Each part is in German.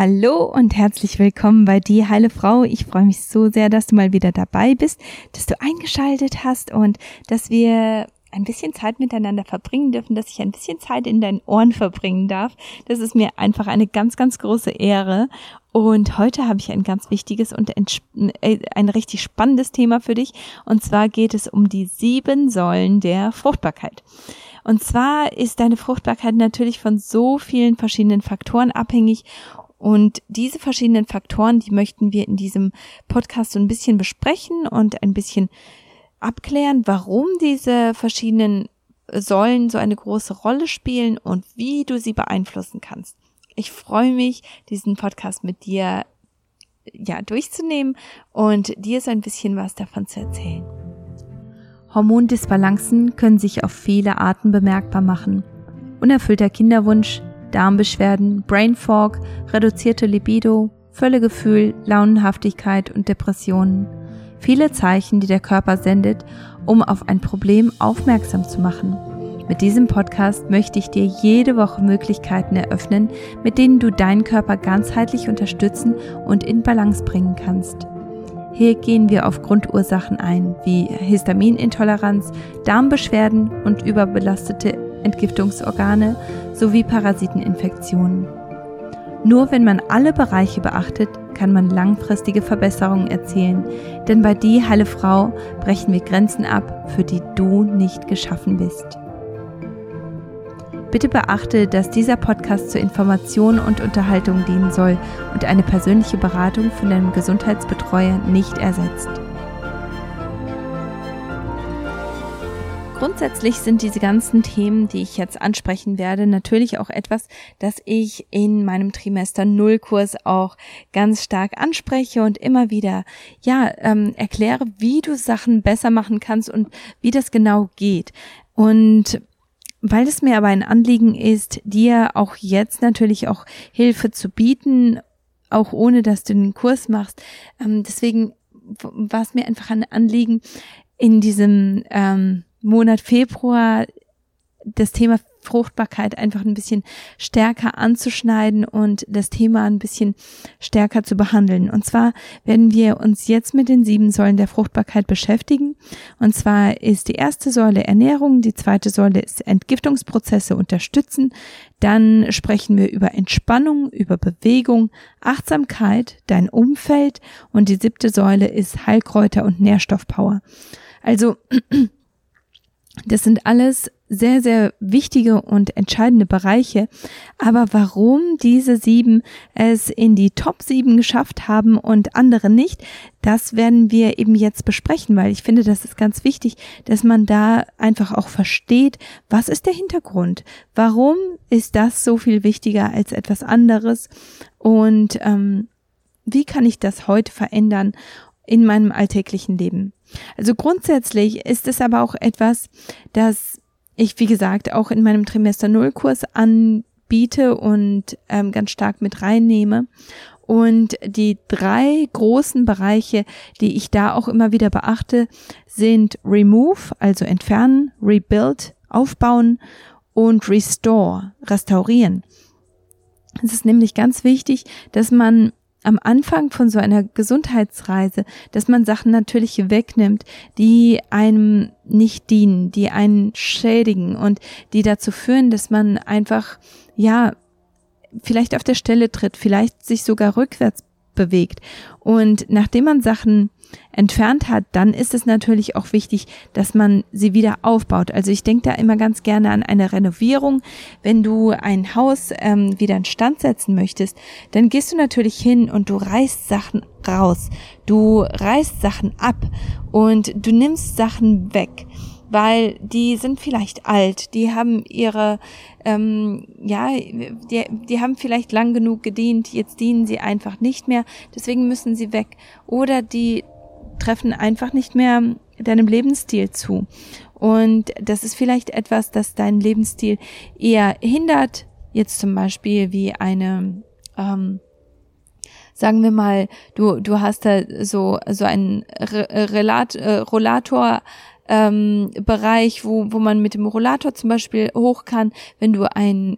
Hallo und herzlich willkommen bei Die Heile Frau. Ich freue mich so sehr, dass du mal wieder dabei bist, dass du eingeschaltet hast und dass wir ein bisschen Zeit miteinander verbringen dürfen, dass ich ein bisschen Zeit in deinen Ohren verbringen darf. Das ist mir einfach eine ganz, ganz große Ehre. Und heute habe ich ein ganz wichtiges und äh, ein richtig spannendes Thema für dich. Und zwar geht es um die sieben Säulen der Fruchtbarkeit. Und zwar ist deine Fruchtbarkeit natürlich von so vielen verschiedenen Faktoren abhängig und diese verschiedenen Faktoren, die möchten wir in diesem Podcast so ein bisschen besprechen und ein bisschen abklären, warum diese verschiedenen Säulen so eine große Rolle spielen und wie du sie beeinflussen kannst. Ich freue mich, diesen Podcast mit dir ja durchzunehmen und dir so ein bisschen was davon zu erzählen. Hormondisbalancen können sich auf viele Arten bemerkbar machen. Unerfüllter Kinderwunsch, Darmbeschwerden, Brain Fog, reduzierte Libido, Völlegefühl, Launenhaftigkeit und Depressionen. Viele Zeichen, die der Körper sendet, um auf ein Problem aufmerksam zu machen. Mit diesem Podcast möchte ich dir jede Woche Möglichkeiten eröffnen, mit denen du deinen Körper ganzheitlich unterstützen und in Balance bringen kannst. Hier gehen wir auf Grundursachen ein, wie Histaminintoleranz, Darmbeschwerden und überbelastete Entgiftungsorgane sowie Parasiteninfektionen. Nur wenn man alle Bereiche beachtet, kann man langfristige Verbesserungen erzielen, denn bei Die Heile Frau brechen wir Grenzen ab, für die du nicht geschaffen bist. Bitte beachte, dass dieser Podcast zur Information und Unterhaltung dienen soll und eine persönliche Beratung von deinem Gesundheitsbetreuer nicht ersetzt. Grundsätzlich sind diese ganzen Themen, die ich jetzt ansprechen werde, natürlich auch etwas, das ich in meinem Trimester Nullkurs auch ganz stark anspreche und immer wieder, ja, ähm, erkläre, wie du Sachen besser machen kannst und wie das genau geht. Und weil es mir aber ein Anliegen ist, dir auch jetzt natürlich auch Hilfe zu bieten, auch ohne dass du den Kurs machst. Ähm, deswegen war es mir einfach ein Anliegen, in diesem ähm, Monat Februar das Thema Fruchtbarkeit einfach ein bisschen stärker anzuschneiden und das Thema ein bisschen stärker zu behandeln. Und zwar werden wir uns jetzt mit den sieben Säulen der Fruchtbarkeit beschäftigen. Und zwar ist die erste Säule Ernährung, die zweite Säule ist Entgiftungsprozesse unterstützen. Dann sprechen wir über Entspannung, über Bewegung, Achtsamkeit, dein Umfeld und die siebte Säule ist Heilkräuter und Nährstoffpower. Also das sind alles sehr, sehr wichtige und entscheidende Bereiche. Aber warum diese sieben es in die Top sieben geschafft haben und andere nicht, das werden wir eben jetzt besprechen, weil ich finde, das ist ganz wichtig, dass man da einfach auch versteht, was ist der Hintergrund? Warum ist das so viel wichtiger als etwas anderes? Und ähm, wie kann ich das heute verändern in meinem alltäglichen Leben? Also grundsätzlich ist es aber auch etwas, das ich, wie gesagt, auch in meinem Trimester Null Kurs anbiete und ähm, ganz stark mit reinnehme. Und die drei großen Bereiche, die ich da auch immer wieder beachte, sind Remove, also entfernen, Rebuild, aufbauen und Restore, restaurieren. Es ist nämlich ganz wichtig, dass man am Anfang von so einer Gesundheitsreise, dass man Sachen natürlich wegnimmt, die einem nicht dienen, die einen schädigen und die dazu führen, dass man einfach, ja, vielleicht auf der Stelle tritt, vielleicht sich sogar rückwärts bewegt. Und nachdem man Sachen entfernt hat, dann ist es natürlich auch wichtig, dass man sie wieder aufbaut. Also ich denke da immer ganz gerne an eine Renovierung. Wenn du ein Haus ähm, wieder in Stand setzen möchtest, dann gehst du natürlich hin und du reißt Sachen raus. Du reißt Sachen ab und du nimmst Sachen weg weil die sind vielleicht alt, die haben ihre, ähm, ja, die, die haben vielleicht lang genug gedient, jetzt dienen sie einfach nicht mehr, deswegen müssen sie weg. Oder die treffen einfach nicht mehr deinem Lebensstil zu. Und das ist vielleicht etwas, das deinen Lebensstil eher hindert, jetzt zum Beispiel wie eine, ähm, sagen wir mal, du, du hast da so, so einen Relat, äh, Rollator, ähm, Bereich, wo, wo man mit dem Rollator zum Beispiel hoch kann, wenn du ein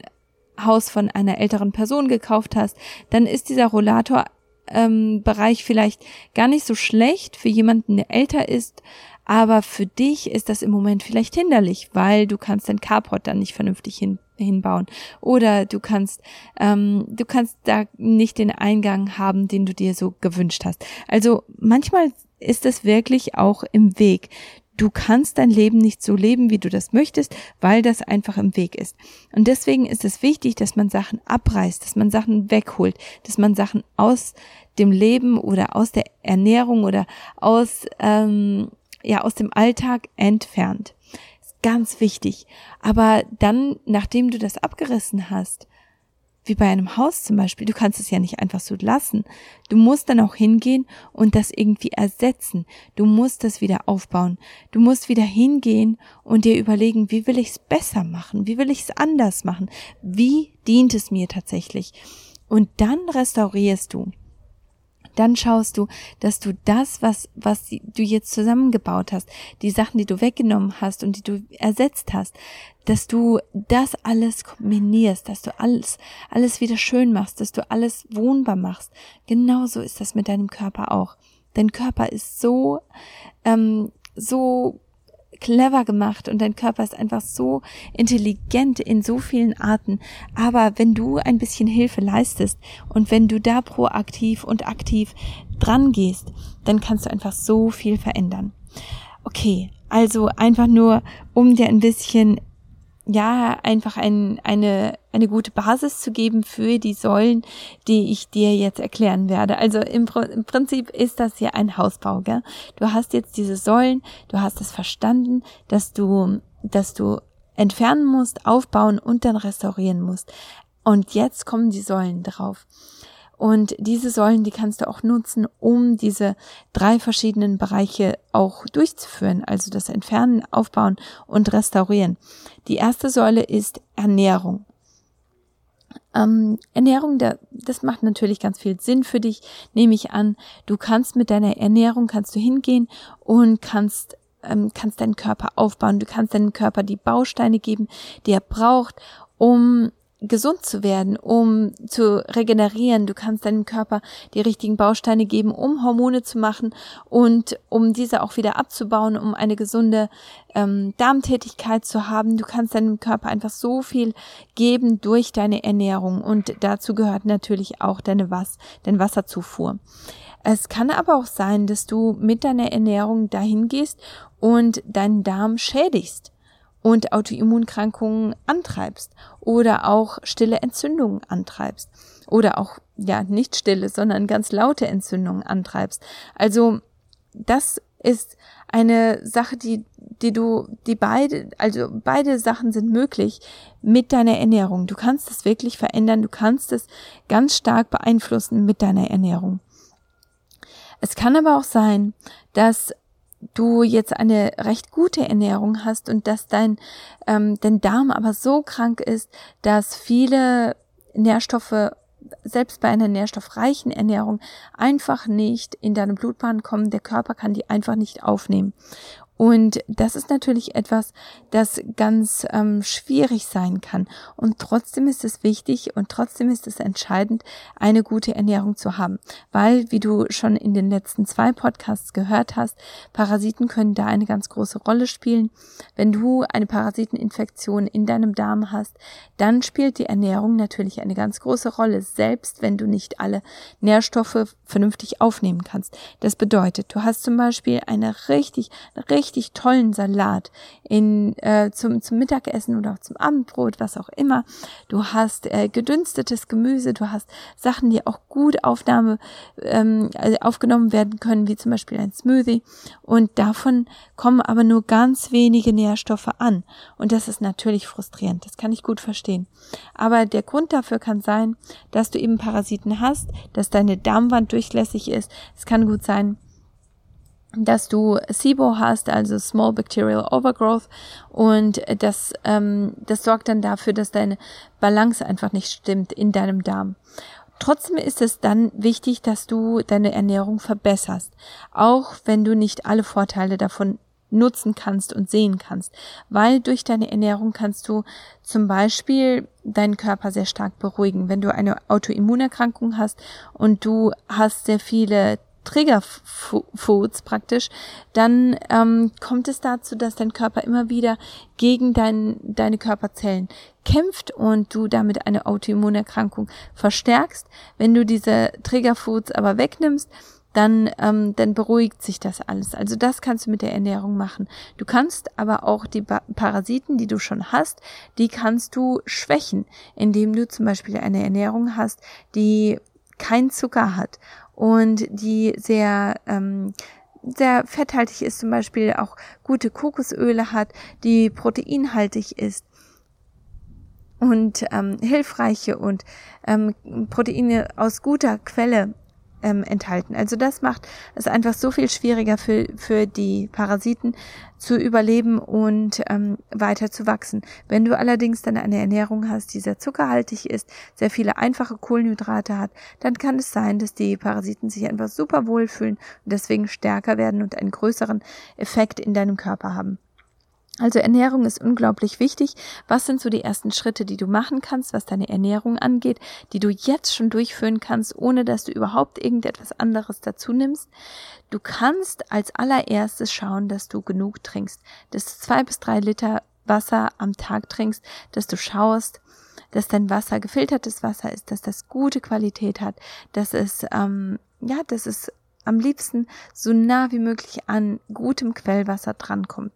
Haus von einer älteren Person gekauft hast, dann ist dieser Rollator ähm, Bereich vielleicht gar nicht so schlecht für jemanden, der älter ist, aber für dich ist das im Moment vielleicht hinderlich, weil du kannst dein Carport dann nicht vernünftig hin, hinbauen oder du kannst ähm, du kannst da nicht den Eingang haben, den du dir so gewünscht hast. Also manchmal ist es wirklich auch im Weg. Du kannst dein Leben nicht so leben, wie du das möchtest, weil das einfach im Weg ist. Und deswegen ist es wichtig, dass man Sachen abreißt, dass man Sachen wegholt, dass man Sachen aus dem Leben oder aus der Ernährung oder aus, ähm, ja, aus dem Alltag entfernt. Ist ganz wichtig. Aber dann, nachdem du das abgerissen hast, wie bei einem Haus zum Beispiel, du kannst es ja nicht einfach so lassen. Du musst dann auch hingehen und das irgendwie ersetzen. Du musst das wieder aufbauen. Du musst wieder hingehen und dir überlegen, wie will ich es besser machen? Wie will ich es anders machen? Wie dient es mir tatsächlich? Und dann restaurierst du dann schaust du, dass du das, was, was du jetzt zusammengebaut hast, die Sachen, die du weggenommen hast und die du ersetzt hast, dass du das alles kombinierst, dass du alles, alles wieder schön machst, dass du alles wohnbar machst. Genauso ist das mit deinem Körper auch. Dein Körper ist so, ähm, so clever gemacht und dein Körper ist einfach so intelligent in so vielen Arten. Aber wenn du ein bisschen Hilfe leistest und wenn du da proaktiv und aktiv dran gehst, dann kannst du einfach so viel verändern. Okay, also einfach nur, um dir ein bisschen ja, einfach ein, eine, eine gute Basis zu geben für die Säulen, die ich dir jetzt erklären werde. Also im, im Prinzip ist das ja ein Hausbau, gell? Du hast jetzt diese Säulen, du hast es verstanden, dass du, dass du entfernen musst, aufbauen und dann restaurieren musst. Und jetzt kommen die Säulen drauf. Und diese Säulen, die kannst du auch nutzen, um diese drei verschiedenen Bereiche auch durchzuführen, also das Entfernen, Aufbauen und Restaurieren. Die erste Säule ist Ernährung. Ähm, Ernährung, das macht natürlich ganz viel Sinn für dich, nehme ich an. Du kannst mit deiner Ernährung, kannst du hingehen und kannst ähm, kannst deinen Körper aufbauen. Du kannst deinem Körper die Bausteine geben, die er braucht, um gesund zu werden, um zu regenerieren. Du kannst deinem Körper die richtigen Bausteine geben, um Hormone zu machen und um diese auch wieder abzubauen, um eine gesunde ähm, Darmtätigkeit zu haben. Du kannst deinem Körper einfach so viel geben durch deine Ernährung und dazu gehört natürlich auch deine Was, dein Wasserzufuhr. Es kann aber auch sein, dass du mit deiner Ernährung dahin gehst und deinen Darm schädigst und Autoimmunkrankungen antreibst oder auch stille Entzündungen antreibst oder auch ja nicht stille, sondern ganz laute Entzündungen antreibst. Also das ist eine Sache, die die du die beide also beide Sachen sind möglich mit deiner Ernährung. Du kannst es wirklich verändern, du kannst es ganz stark beeinflussen mit deiner Ernährung. Es kann aber auch sein, dass du jetzt eine recht gute Ernährung hast und dass dein, ähm, dein Darm aber so krank ist, dass viele Nährstoffe selbst bei einer nährstoffreichen Ernährung einfach nicht in deine Blutbahn kommen. Der Körper kann die einfach nicht aufnehmen. Und das ist natürlich etwas, das ganz ähm, schwierig sein kann. Und trotzdem ist es wichtig und trotzdem ist es entscheidend, eine gute Ernährung zu haben. Weil, wie du schon in den letzten zwei Podcasts gehört hast, Parasiten können da eine ganz große Rolle spielen. Wenn du eine Parasiteninfektion in deinem Darm hast, dann spielt die Ernährung natürlich eine ganz große Rolle, selbst wenn du nicht alle Nährstoffe vernünftig aufnehmen kannst. Das bedeutet, du hast zum Beispiel eine richtig, richtig richtig tollen Salat in, äh, zum, zum Mittagessen oder auch zum Abendbrot, was auch immer. Du hast äh, gedünstetes Gemüse, du hast Sachen, die auch gut Aufnahme ähm, also aufgenommen werden können, wie zum Beispiel ein Smoothie. Und davon kommen aber nur ganz wenige Nährstoffe an. Und das ist natürlich frustrierend. Das kann ich gut verstehen. Aber der Grund dafür kann sein, dass du eben Parasiten hast, dass deine Darmwand durchlässig ist. Es kann gut sein, dass du SIBO hast, also Small Bacterial Overgrowth, und das, ähm, das sorgt dann dafür, dass deine Balance einfach nicht stimmt in deinem Darm. Trotzdem ist es dann wichtig, dass du deine Ernährung verbesserst, auch wenn du nicht alle Vorteile davon nutzen kannst und sehen kannst. Weil durch deine Ernährung kannst du zum Beispiel deinen Körper sehr stark beruhigen. Wenn du eine Autoimmunerkrankung hast und du hast sehr viele Triggerfoods praktisch, dann ähm, kommt es dazu, dass dein Körper immer wieder gegen dein, deine Körperzellen kämpft und du damit eine Autoimmunerkrankung verstärkst. Wenn du diese Triggerfoods aber wegnimmst, dann, ähm, dann beruhigt sich das alles. Also das kannst du mit der Ernährung machen. Du kannst aber auch die Parasiten, die du schon hast, die kannst du schwächen, indem du zum Beispiel eine Ernährung hast, die kein Zucker hat und die sehr ähm, sehr fetthaltig ist, zum Beispiel auch gute Kokosöle hat, die proteinhaltig ist und ähm, hilfreiche und ähm, Proteine aus guter Quelle ähm, enthalten. Also das macht es einfach so viel schwieriger für, für die Parasiten zu überleben und ähm, weiter zu wachsen. Wenn du allerdings dann eine Ernährung hast, die sehr zuckerhaltig ist, sehr viele einfache Kohlenhydrate hat, dann kann es sein, dass die Parasiten sich einfach super wohlfühlen und deswegen stärker werden und einen größeren Effekt in deinem Körper haben. Also Ernährung ist unglaublich wichtig. Was sind so die ersten Schritte, die du machen kannst, was deine Ernährung angeht, die du jetzt schon durchführen kannst, ohne dass du überhaupt irgendetwas anderes dazu nimmst? Du kannst als allererstes schauen, dass du genug trinkst, dass du zwei bis drei Liter Wasser am Tag trinkst, dass du schaust, dass dein Wasser gefiltertes Wasser ist, dass das gute Qualität hat, dass es ähm, ja, dass es am liebsten so nah wie möglich an gutem Quellwasser drankommt.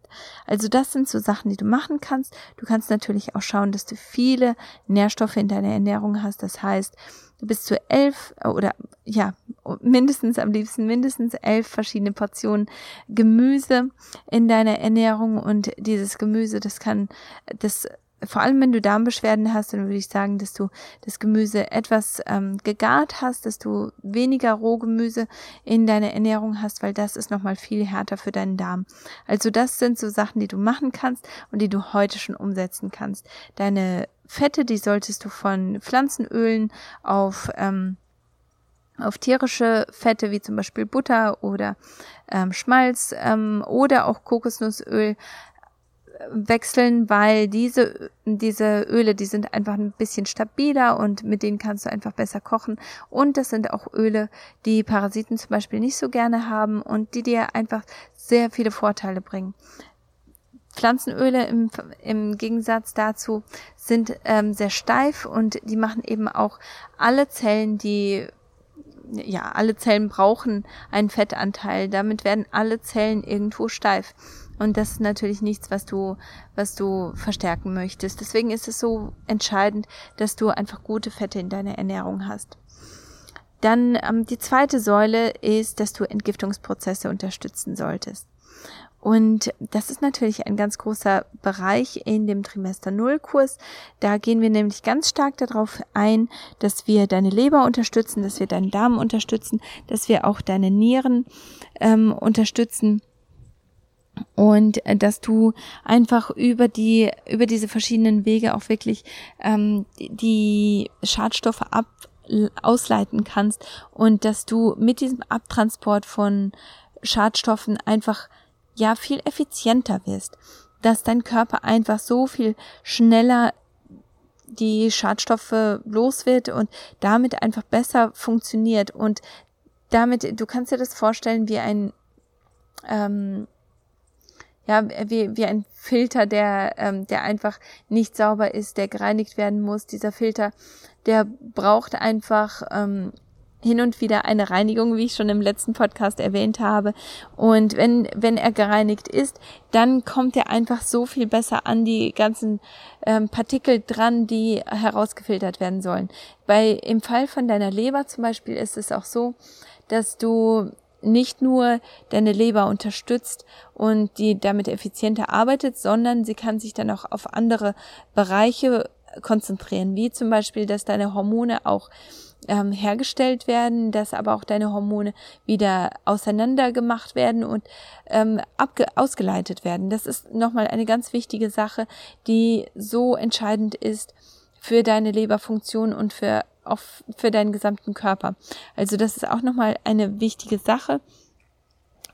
Also das sind so Sachen, die du machen kannst. Du kannst natürlich auch schauen, dass du viele Nährstoffe in deiner Ernährung hast. Das heißt, bis zu elf oder ja, mindestens am liebsten mindestens elf verschiedene Portionen Gemüse in deiner Ernährung und dieses Gemüse, das kann, das vor allem wenn du Darmbeschwerden hast, dann würde ich sagen, dass du das Gemüse etwas ähm, gegart hast, dass du weniger Rohgemüse in deiner Ernährung hast, weil das ist nochmal viel härter für deinen Darm. Also das sind so Sachen, die du machen kannst und die du heute schon umsetzen kannst. Deine Fette, die solltest du von Pflanzenölen auf ähm, auf tierische Fette wie zum Beispiel Butter oder ähm, Schmalz ähm, oder auch Kokosnussöl wechseln, weil diese, diese Öle, die sind einfach ein bisschen stabiler und mit denen kannst du einfach besser kochen. Und das sind auch Öle, die Parasiten zum Beispiel nicht so gerne haben und die dir einfach sehr viele Vorteile bringen. Pflanzenöle im, im Gegensatz dazu sind ähm, sehr steif und die machen eben auch alle Zellen, die ja, alle Zellen brauchen einen Fettanteil. Damit werden alle Zellen irgendwo steif. Und das ist natürlich nichts, was du, was du verstärken möchtest. Deswegen ist es so entscheidend, dass du einfach gute Fette in deiner Ernährung hast. Dann ähm, die zweite Säule ist, dass du Entgiftungsprozesse unterstützen solltest. Und das ist natürlich ein ganz großer Bereich in dem Trimester Null Kurs. Da gehen wir nämlich ganz stark darauf ein, dass wir deine Leber unterstützen, dass wir deinen Darm unterstützen, dass wir auch deine Nieren ähm, unterstützen und äh, dass du einfach über die über diese verschiedenen Wege auch wirklich ähm, die Schadstoffe ab ausleiten kannst und dass du mit diesem Abtransport von Schadstoffen einfach ja viel effizienter wirst, dass dein Körper einfach so viel schneller die Schadstoffe los wird und damit einfach besser funktioniert. Und damit du kannst dir das vorstellen wie ein ähm, ja, wie, wie ein Filter, der, ähm, der einfach nicht sauber ist, der gereinigt werden muss. Dieser Filter, der braucht einfach ähm, hin und wieder eine Reinigung, wie ich schon im letzten Podcast erwähnt habe. Und wenn, wenn er gereinigt ist, dann kommt er einfach so viel besser an die ganzen ähm, Partikel dran, die herausgefiltert werden sollen. Bei, im Fall von deiner Leber zum Beispiel ist es auch so, dass du nicht nur deine Leber unterstützt und die damit effizienter arbeitet, sondern sie kann sich dann auch auf andere Bereiche konzentrieren, wie zum Beispiel, dass deine Hormone auch ähm, hergestellt werden, dass aber auch deine Hormone wieder auseinander gemacht werden und ähm, abge ausgeleitet werden. Das ist nochmal eine ganz wichtige Sache, die so entscheidend ist für deine Leberfunktion und für auch für deinen gesamten Körper. Also das ist auch nochmal eine wichtige Sache.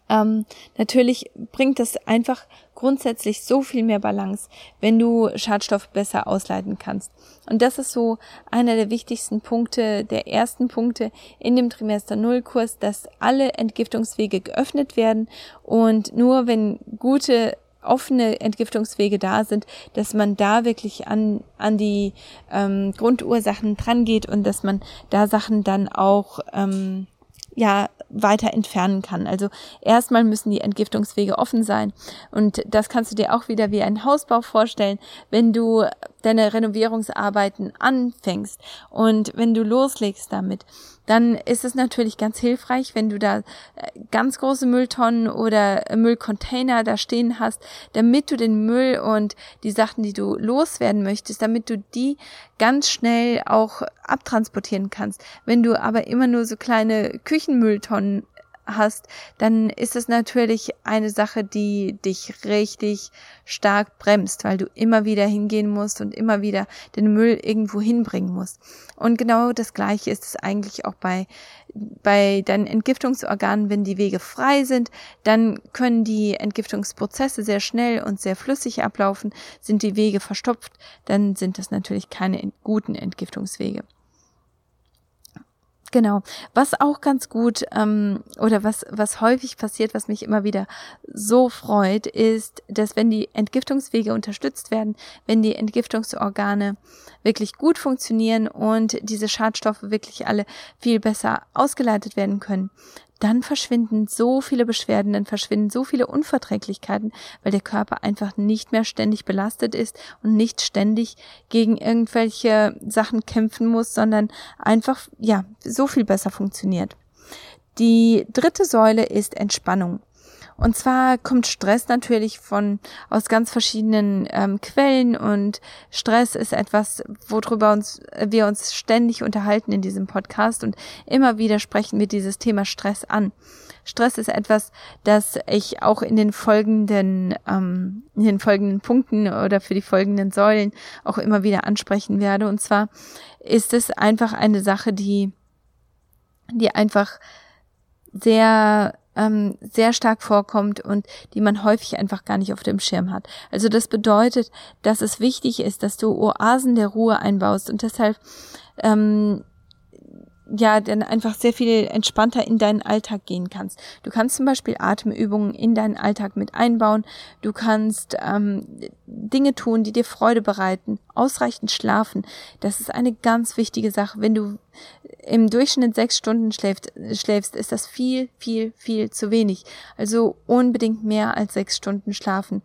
ähm, natürlich bringt das einfach grundsätzlich so viel mehr Balance, wenn du Schadstoff besser ausleiten kannst. Und das ist so einer der wichtigsten Punkte, der ersten Punkte in dem Trimester Null Kurs, dass alle Entgiftungswege geöffnet werden und nur wenn gute offene Entgiftungswege da sind, dass man da wirklich an, an die ähm, Grundursachen dran geht und dass man da Sachen dann auch ähm, ja weiter entfernen kann. Also erstmal müssen die Entgiftungswege offen sein und das kannst du dir auch wieder wie ein Hausbau vorstellen, wenn du deine Renovierungsarbeiten anfängst und wenn du loslegst damit, dann ist es natürlich ganz hilfreich, wenn du da äh, ganz große Mülltonnen oder Müllcontainer da stehen hast, damit du den Müll und die Sachen, die du loswerden möchtest, damit du die ganz schnell auch abtransportieren kannst. Wenn du aber immer nur so kleine Küchenmülltonnen hast, dann ist es natürlich eine Sache, die dich richtig stark bremst, weil du immer wieder hingehen musst und immer wieder den Müll irgendwo hinbringen musst. Und genau das Gleiche ist es eigentlich auch bei bei deinen Entgiftungsorganen, wenn die Wege frei sind, dann können die Entgiftungsprozesse sehr schnell und sehr flüssig ablaufen. Sind die Wege verstopft, dann sind das natürlich keine guten Entgiftungswege. Genau. Was auch ganz gut ähm, oder was was häufig passiert, was mich immer wieder so freut, ist, dass wenn die Entgiftungswege unterstützt werden, wenn die Entgiftungsorgane wirklich gut funktionieren und diese Schadstoffe wirklich alle viel besser ausgeleitet werden können, dann verschwinden so viele Beschwerden, dann verschwinden so viele Unverträglichkeiten, weil der Körper einfach nicht mehr ständig belastet ist und nicht ständig gegen irgendwelche Sachen kämpfen muss, sondern einfach, ja, so viel besser funktioniert. Die dritte Säule ist Entspannung. Und zwar kommt Stress natürlich von aus ganz verschiedenen ähm, Quellen und Stress ist etwas, worüber uns wir uns ständig unterhalten in diesem Podcast und immer wieder sprechen wir dieses Thema Stress an. Stress ist etwas, das ich auch in den folgenden ähm, in den folgenden Punkten oder für die folgenden Säulen auch immer wieder ansprechen werde. Und zwar ist es einfach eine Sache, die die einfach sehr ähm, sehr stark vorkommt und die man häufig einfach gar nicht auf dem Schirm hat. Also das bedeutet, dass es wichtig ist, dass du Oasen der Ruhe einbaust und deshalb ähm, ja dann einfach sehr viel entspannter in deinen Alltag gehen kannst. Du kannst zum Beispiel Atemübungen in deinen Alltag mit einbauen. Du kannst ähm, Dinge tun, die dir Freude bereiten, ausreichend schlafen. Das ist eine ganz wichtige Sache. Wenn du im Durchschnitt sechs Stunden schläft, schläfst, ist das viel, viel, viel zu wenig. Also unbedingt mehr als sechs Stunden schlafen.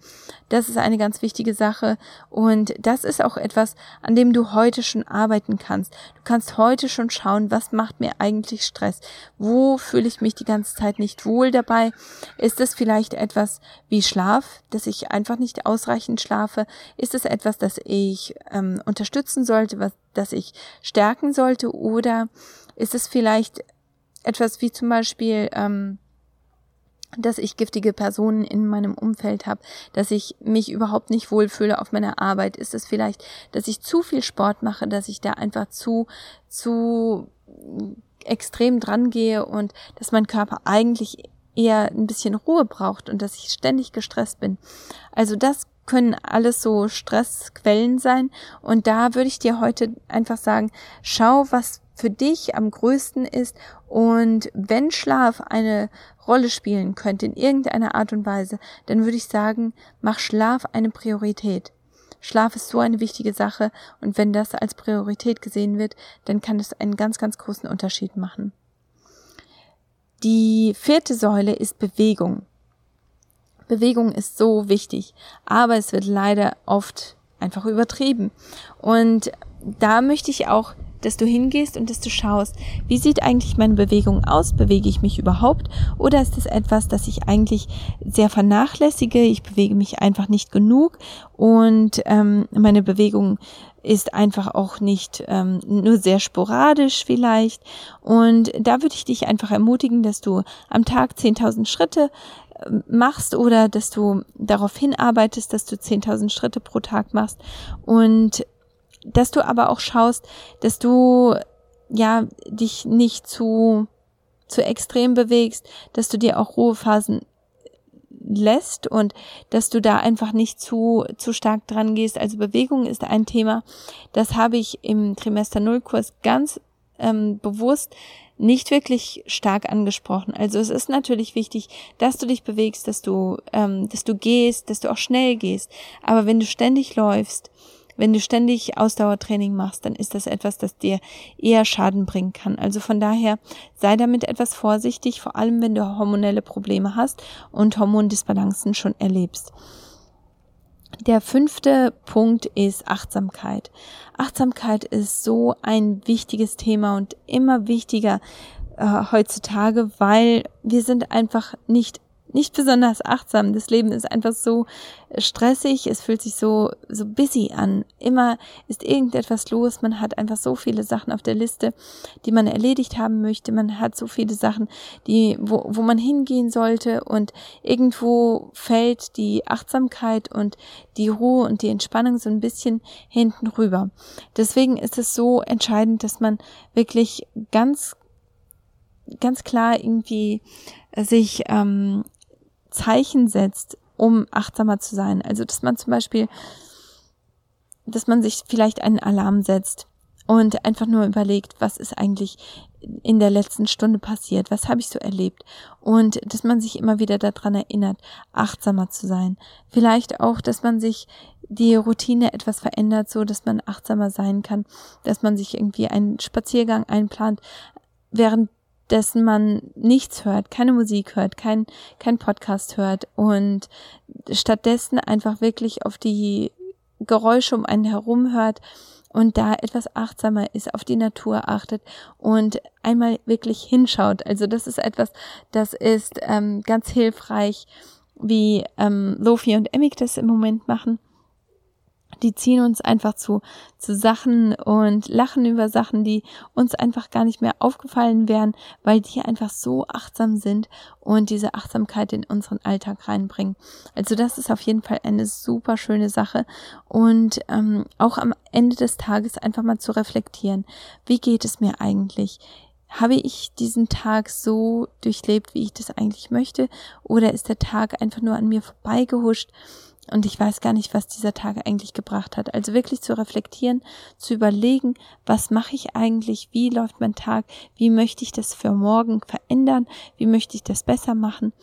Das ist eine ganz wichtige Sache und das ist auch etwas, an dem du heute schon arbeiten kannst. Du kannst heute schon schauen, was macht mir eigentlich Stress? Wo fühle ich mich die ganze Zeit nicht wohl dabei? Ist es vielleicht etwas wie Schlaf, dass ich einfach nicht ausreichend schlafe? Ist es etwas, das ich ähm, unterstützen sollte, was das ich stärken sollte? Oder ist es vielleicht etwas wie zum Beispiel, ähm, dass ich giftige Personen in meinem Umfeld habe, dass ich mich überhaupt nicht wohlfühle auf meiner Arbeit? Ist es vielleicht, dass ich zu viel Sport mache, dass ich da einfach zu, zu extrem dran gehe und dass mein Körper eigentlich eher ein bisschen Ruhe braucht und dass ich ständig gestresst bin. Also das können alles so Stressquellen sein. Und da würde ich dir heute einfach sagen, schau, was für dich am größten ist. Und wenn Schlaf eine Rolle spielen könnte in irgendeiner Art und Weise, dann würde ich sagen, mach Schlaf eine Priorität. Schlaf ist so eine wichtige Sache und wenn das als Priorität gesehen wird, dann kann es einen ganz, ganz großen Unterschied machen. Die vierte Säule ist Bewegung. Bewegung ist so wichtig, aber es wird leider oft einfach übertrieben. Und da möchte ich auch, dass du hingehst und dass du schaust, wie sieht eigentlich meine Bewegung aus? Bewege ich mich überhaupt? Oder ist es etwas, das ich eigentlich sehr vernachlässige? Ich bewege mich einfach nicht genug und ähm, meine Bewegung ist einfach auch nicht ähm, nur sehr sporadisch vielleicht. Und da würde ich dich einfach ermutigen, dass du am Tag 10.000 Schritte machst oder dass du darauf hinarbeitest, dass du 10.000 Schritte pro Tag machst und dass du aber auch schaust, dass du ja dich nicht zu zu extrem bewegst, dass du dir auch Ruhephasen lässt und dass du da einfach nicht zu, zu stark dran gehst. Also Bewegung ist ein Thema, das habe ich im Trimester Null Kurs ganz ähm, bewusst nicht wirklich stark angesprochen. Also es ist natürlich wichtig, dass du dich bewegst, dass du, ähm, dass du gehst, dass du auch schnell gehst. Aber wenn du ständig läufst, wenn du ständig Ausdauertraining machst, dann ist das etwas, das dir eher Schaden bringen kann. Also von daher sei damit etwas vorsichtig, vor allem wenn du hormonelle Probleme hast und Hormondisbalancen schon erlebst. Der fünfte Punkt ist Achtsamkeit. Achtsamkeit ist so ein wichtiges Thema und immer wichtiger äh, heutzutage, weil wir sind einfach nicht nicht besonders achtsam. Das Leben ist einfach so stressig, es fühlt sich so, so busy an. Immer ist irgendetwas los, man hat einfach so viele Sachen auf der Liste, die man erledigt haben möchte. Man hat so viele Sachen, die, wo, wo man hingehen sollte und irgendwo fällt die Achtsamkeit und die Ruhe und die Entspannung so ein bisschen hinten rüber. Deswegen ist es so entscheidend, dass man wirklich ganz ganz klar irgendwie sich ähm, Zeichen setzt, um achtsamer zu sein. Also, dass man zum Beispiel, dass man sich vielleicht einen Alarm setzt und einfach nur überlegt, was ist eigentlich in der letzten Stunde passiert, was habe ich so erlebt und dass man sich immer wieder daran erinnert, achtsamer zu sein. Vielleicht auch, dass man sich die Routine etwas verändert, so dass man achtsamer sein kann, dass man sich irgendwie einen Spaziergang einplant, während dessen man nichts hört, keine Musik hört, kein, kein Podcast hört und stattdessen einfach wirklich auf die Geräusche um einen herum hört und da etwas achtsamer ist, auf die Natur achtet und einmal wirklich hinschaut. Also das ist etwas, das ist ähm, ganz hilfreich, wie ähm, Lofi und Emmik das im Moment machen die ziehen uns einfach zu, zu Sachen und lachen über Sachen, die uns einfach gar nicht mehr aufgefallen wären, weil die einfach so achtsam sind und diese Achtsamkeit in unseren Alltag reinbringen. Also das ist auf jeden Fall eine super schöne Sache und ähm, auch am Ende des Tages einfach mal zu reflektieren, wie geht es mir eigentlich? Habe ich diesen Tag so durchlebt, wie ich das eigentlich möchte? Oder ist der Tag einfach nur an mir vorbeigehuscht? Und ich weiß gar nicht, was dieser Tag eigentlich gebracht hat. Also wirklich zu reflektieren, zu überlegen, was mache ich eigentlich, wie läuft mein Tag, wie möchte ich das für morgen verändern, wie möchte ich das besser machen.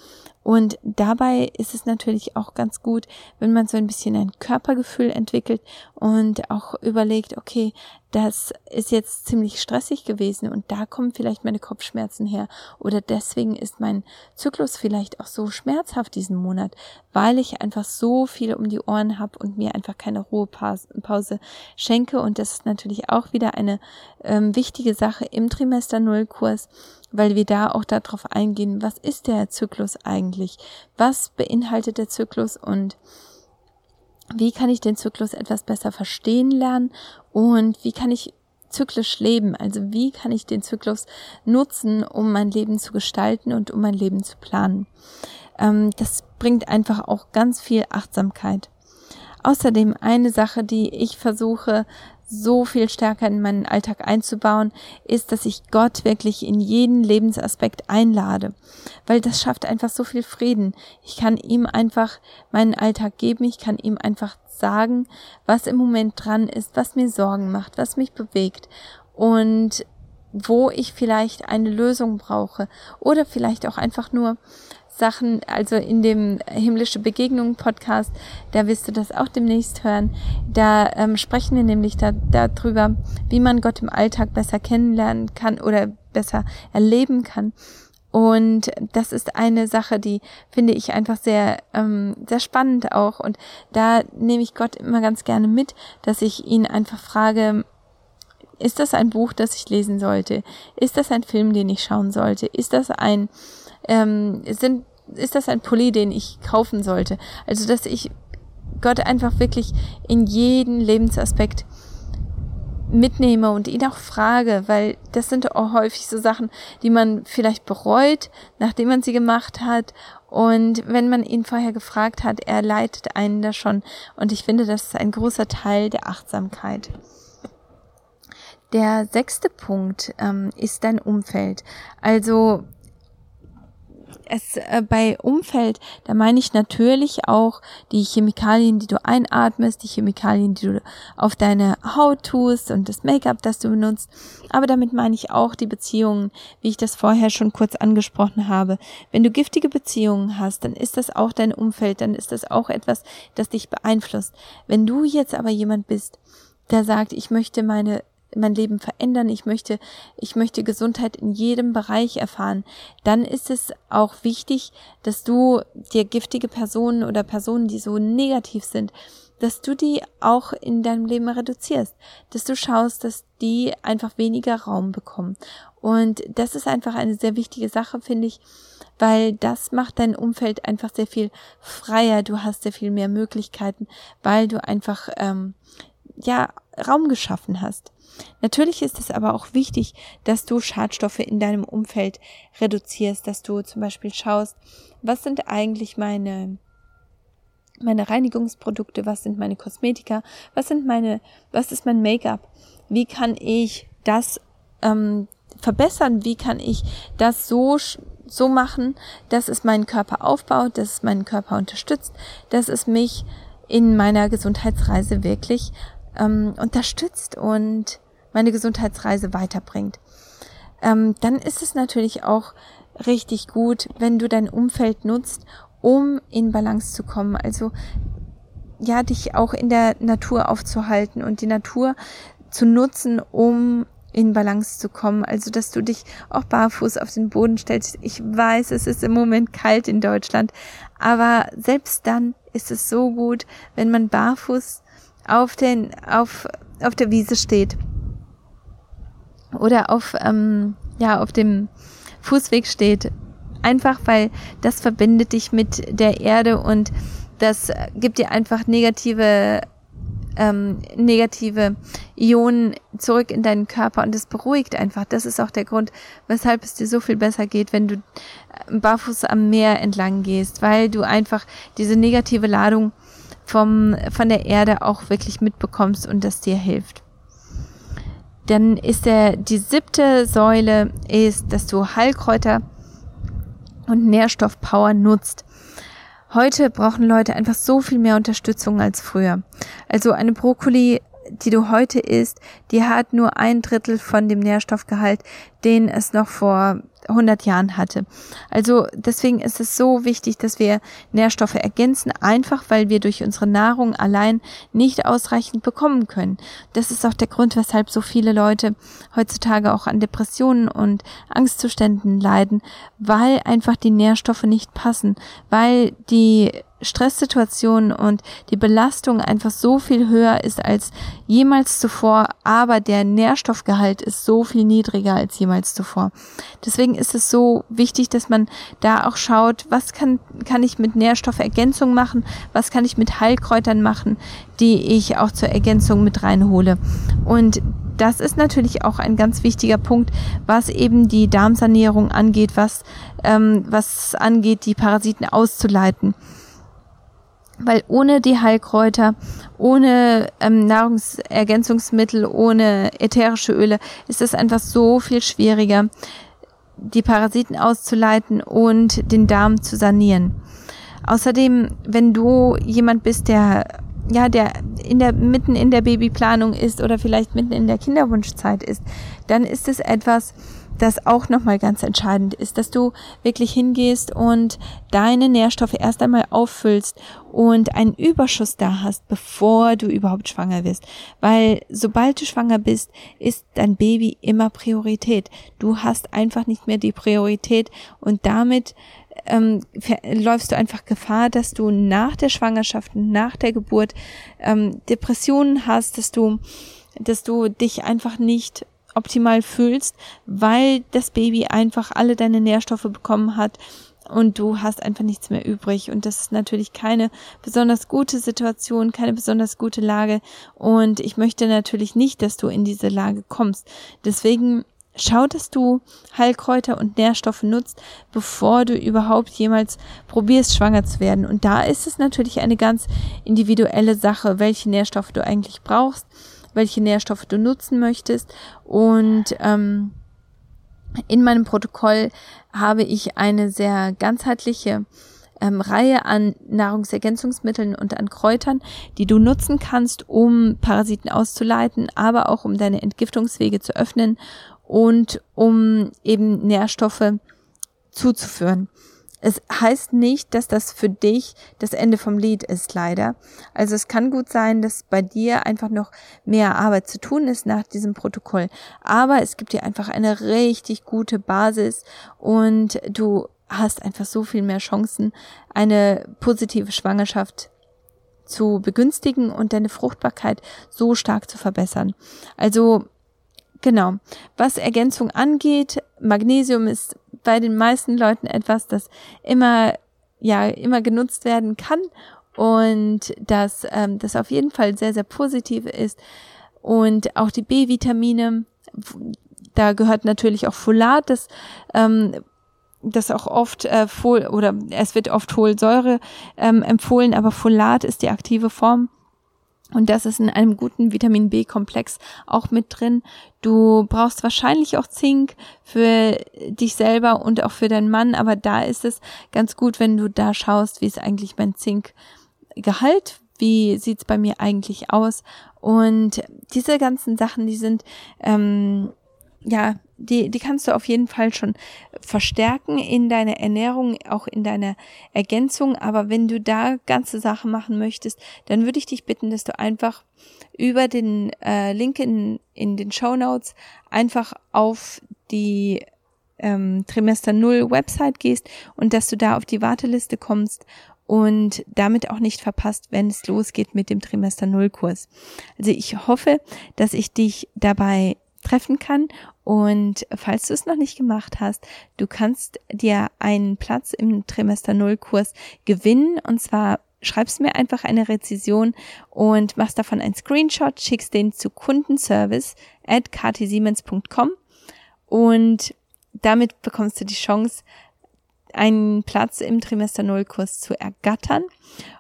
Und dabei ist es natürlich auch ganz gut, wenn man so ein bisschen ein Körpergefühl entwickelt und auch überlegt, okay, das ist jetzt ziemlich stressig gewesen und da kommen vielleicht meine Kopfschmerzen her. Oder deswegen ist mein Zyklus vielleicht auch so schmerzhaft diesen Monat, weil ich einfach so viel um die Ohren habe und mir einfach keine Ruhepause schenke. Und das ist natürlich auch wieder eine ähm, wichtige Sache im Trimester Null Kurs weil wir da auch darauf eingehen, was ist der Zyklus eigentlich? Was beinhaltet der Zyklus und wie kann ich den Zyklus etwas besser verstehen lernen und wie kann ich zyklisch leben? Also wie kann ich den Zyklus nutzen, um mein Leben zu gestalten und um mein Leben zu planen? Ähm, das bringt einfach auch ganz viel Achtsamkeit. Außerdem eine Sache, die ich versuche so viel stärker in meinen Alltag einzubauen, ist, dass ich Gott wirklich in jeden Lebensaspekt einlade, weil das schafft einfach so viel Frieden. Ich kann ihm einfach meinen Alltag geben, ich kann ihm einfach sagen, was im Moment dran ist, was mir Sorgen macht, was mich bewegt und wo ich vielleicht eine Lösung brauche oder vielleicht auch einfach nur Sachen, also in dem himmlische Begegnungen Podcast, da wirst du das auch demnächst hören. Da ähm, sprechen wir nämlich da, darüber, wie man Gott im Alltag besser kennenlernen kann oder besser erleben kann. Und das ist eine Sache, die finde ich einfach sehr, ähm, sehr spannend auch. Und da nehme ich Gott immer ganz gerne mit, dass ich ihn einfach frage, ist das ein Buch, das ich lesen sollte? Ist das ein Film, den ich schauen sollte? Ist das ein ähm, sind, ist das ein Pulli, den ich kaufen sollte? Also, dass ich Gott einfach wirklich in jeden Lebensaspekt mitnehme und ihn auch frage, weil das sind auch häufig so Sachen, die man vielleicht bereut, nachdem man sie gemacht hat. Und wenn man ihn vorher gefragt hat, er leitet einen da schon. Und ich finde, das ist ein großer Teil der Achtsamkeit. Der sechste Punkt ähm, ist dein Umfeld. Also es äh, bei Umfeld, da meine ich natürlich auch die Chemikalien, die du einatmest, die Chemikalien, die du auf deine Haut tust und das Make-up, das du benutzt. Aber damit meine ich auch die Beziehungen, wie ich das vorher schon kurz angesprochen habe. Wenn du giftige Beziehungen hast, dann ist das auch dein Umfeld, dann ist das auch etwas, das dich beeinflusst. Wenn du jetzt aber jemand bist, der sagt, ich möchte meine mein Leben verändern, ich möchte, ich möchte Gesundheit in jedem Bereich erfahren, dann ist es auch wichtig, dass du dir giftige Personen oder Personen, die so negativ sind, dass du die auch in deinem Leben reduzierst, dass du schaust, dass die einfach weniger Raum bekommen. Und das ist einfach eine sehr wichtige Sache, finde ich, weil das macht dein Umfeld einfach sehr viel freier. Du hast sehr viel mehr Möglichkeiten, weil du einfach ähm, ja Raum geschaffen hast. Natürlich ist es aber auch wichtig, dass du Schadstoffe in deinem Umfeld reduzierst, dass du zum Beispiel schaust, was sind eigentlich meine meine Reinigungsprodukte, was sind meine Kosmetika, was sind meine, was ist mein Make-up, wie kann ich das ähm, verbessern, wie kann ich das so so machen, dass es meinen Körper aufbaut, dass es meinen Körper unterstützt, dass es mich in meiner Gesundheitsreise wirklich ähm, unterstützt und meine Gesundheitsreise weiterbringt. Ähm, dann ist es natürlich auch richtig gut, wenn du dein Umfeld nutzt, um in Balance zu kommen. Also ja, dich auch in der Natur aufzuhalten und die Natur zu nutzen, um in Balance zu kommen. Also, dass du dich auch barfuß auf den Boden stellst. Ich weiß, es ist im Moment kalt in Deutschland, aber selbst dann ist es so gut, wenn man barfuß auf den, auf, auf der Wiese steht oder auf, ähm, ja, auf dem Fußweg steht. Einfach weil das verbindet dich mit der Erde und das gibt dir einfach negative ähm, negative Ionen zurück in deinen Körper und es beruhigt einfach. Das ist auch der Grund, weshalb es dir so viel besser geht, wenn du äh, barfuß am Meer entlang gehst, weil du einfach diese negative Ladung vom, von der Erde auch wirklich mitbekommst und das dir hilft. Dann ist der, die siebte Säule ist, dass du Heilkräuter und Nährstoffpower nutzt. Heute brauchen Leute einfach so viel mehr Unterstützung als früher. Also eine Brokkoli die du heute isst, die hat nur ein Drittel von dem Nährstoffgehalt, den es noch vor 100 Jahren hatte. Also deswegen ist es so wichtig, dass wir Nährstoffe ergänzen, einfach weil wir durch unsere Nahrung allein nicht ausreichend bekommen können. Das ist auch der Grund, weshalb so viele Leute heutzutage auch an Depressionen und Angstzuständen leiden, weil einfach die Nährstoffe nicht passen, weil die Stresssituation und die Belastung einfach so viel höher ist als jemals zuvor, aber der Nährstoffgehalt ist so viel niedriger als jemals zuvor. Deswegen ist es so wichtig, dass man da auch schaut, was kann, kann ich mit Nährstoffergänzung machen, was kann ich mit Heilkräutern machen, die ich auch zur Ergänzung mit reinhole. Und das ist natürlich auch ein ganz wichtiger Punkt, was eben die Darmsanierung angeht, was, ähm, was angeht, die Parasiten auszuleiten weil ohne die Heilkräuter, ohne ähm, Nahrungsergänzungsmittel, ohne ätherische Öle ist es einfach so viel schwieriger, die Parasiten auszuleiten und den Darm zu sanieren. Außerdem, wenn du jemand bist, der ja, der in der mitten in der Babyplanung ist oder vielleicht mitten in der Kinderwunschzeit ist, dann ist es etwas, das auch nochmal ganz entscheidend ist, dass du wirklich hingehst und deine Nährstoffe erst einmal auffüllst und einen Überschuss da hast, bevor du überhaupt schwanger wirst. Weil sobald du schwanger bist, ist dein Baby immer Priorität. Du hast einfach nicht mehr die Priorität und damit ähm, läufst du einfach Gefahr, dass du nach der Schwangerschaft, nach der Geburt ähm, Depressionen hast, dass du, dass du dich einfach nicht optimal fühlst, weil das Baby einfach alle deine Nährstoffe bekommen hat und du hast einfach nichts mehr übrig. Und das ist natürlich keine besonders gute Situation, keine besonders gute Lage. Und ich möchte natürlich nicht, dass du in diese Lage kommst. Deswegen schau, dass du Heilkräuter und Nährstoffe nutzt, bevor du überhaupt jemals probierst, schwanger zu werden. Und da ist es natürlich eine ganz individuelle Sache, welche Nährstoffe du eigentlich brauchst welche Nährstoffe du nutzen möchtest und ähm, In meinem Protokoll habe ich eine sehr ganzheitliche ähm, Reihe an Nahrungsergänzungsmitteln und an Kräutern, die du nutzen kannst, um Parasiten auszuleiten, aber auch um deine Entgiftungswege zu öffnen und um eben Nährstoffe zuzuführen. Es heißt nicht, dass das für dich das Ende vom Lied ist, leider. Also es kann gut sein, dass bei dir einfach noch mehr Arbeit zu tun ist nach diesem Protokoll. Aber es gibt dir einfach eine richtig gute Basis und du hast einfach so viel mehr Chancen, eine positive Schwangerschaft zu begünstigen und deine Fruchtbarkeit so stark zu verbessern. Also genau, was Ergänzung angeht, Magnesium ist bei den meisten Leuten etwas, das immer ja immer genutzt werden kann und dass ähm, das auf jeden Fall sehr sehr positiv ist und auch die B-Vitamine da gehört natürlich auch Folat, das ähm, das auch oft äh, Fol oder es wird oft Folsäure ähm, empfohlen, aber Folat ist die aktive Form. Und das ist in einem guten Vitamin B-Komplex auch mit drin. Du brauchst wahrscheinlich auch Zink für dich selber und auch für deinen Mann, aber da ist es ganz gut, wenn du da schaust, wie ist eigentlich mein Zinkgehalt, wie sieht's bei mir eigentlich aus. Und diese ganzen Sachen, die sind ähm, ja die, die kannst du auf jeden Fall schon verstärken in deiner Ernährung, auch in deiner Ergänzung. Aber wenn du da ganze Sachen machen möchtest, dann würde ich dich bitten, dass du einfach über den äh, Link in, in den Show Notes einfach auf die ähm, Trimester Null Website gehst und dass du da auf die Warteliste kommst und damit auch nicht verpasst, wenn es losgeht mit dem Trimester Null Kurs. Also ich hoffe, dass ich dich dabei treffen kann. Und falls du es noch nicht gemacht hast, du kannst dir einen Platz im Trimester Null Kurs gewinnen. Und zwar schreibst mir einfach eine Rezession und machst davon einen Screenshot, schickst den zu kundenservice at ktsiemens.com und damit bekommst du die Chance, einen Platz im Trimester Null Kurs zu ergattern.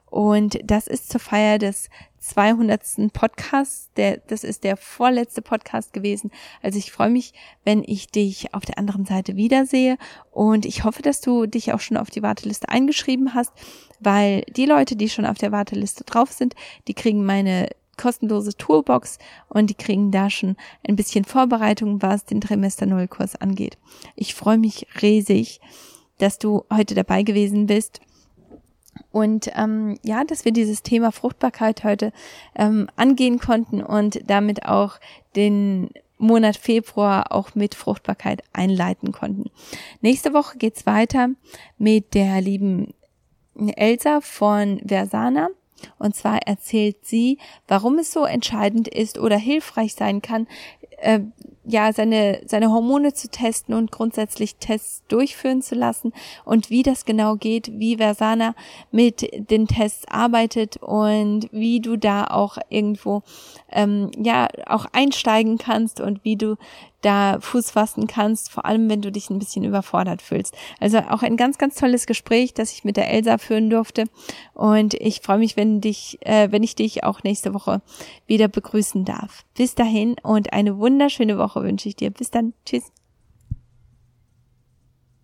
Und das ist zur Feier des 200. Podcast. Der, das ist der vorletzte Podcast gewesen. Also ich freue mich, wenn ich dich auf der anderen Seite wiedersehe und ich hoffe, dass du dich auch schon auf die Warteliste eingeschrieben hast, weil die Leute, die schon auf der Warteliste drauf sind, die kriegen meine kostenlose Toolbox und die kriegen da schon ein bisschen Vorbereitung, was den Trimester Null Kurs angeht. Ich freue mich riesig, dass du heute dabei gewesen bist und ähm, ja, dass wir dieses Thema Fruchtbarkeit heute ähm, angehen konnten und damit auch den Monat Februar auch mit Fruchtbarkeit einleiten konnten. Nächste Woche geht's weiter mit der lieben Elsa von Versana. Und zwar erzählt sie, warum es so entscheidend ist oder hilfreich sein kann, äh, ja, seine, seine Hormone zu testen und grundsätzlich Tests durchführen zu lassen und wie das genau geht, wie Versana mit den Tests arbeitet und wie du da auch irgendwo, ähm, ja, auch einsteigen kannst und wie du da Fuß fassen kannst, vor allem wenn du dich ein bisschen überfordert fühlst. Also auch ein ganz, ganz tolles Gespräch, das ich mit der Elsa führen durfte. Und ich freue mich, wenn dich, äh, wenn ich dich auch nächste Woche wieder begrüßen darf. Bis dahin und eine wunderschöne Woche wünsche ich dir. Bis dann. Tschüss.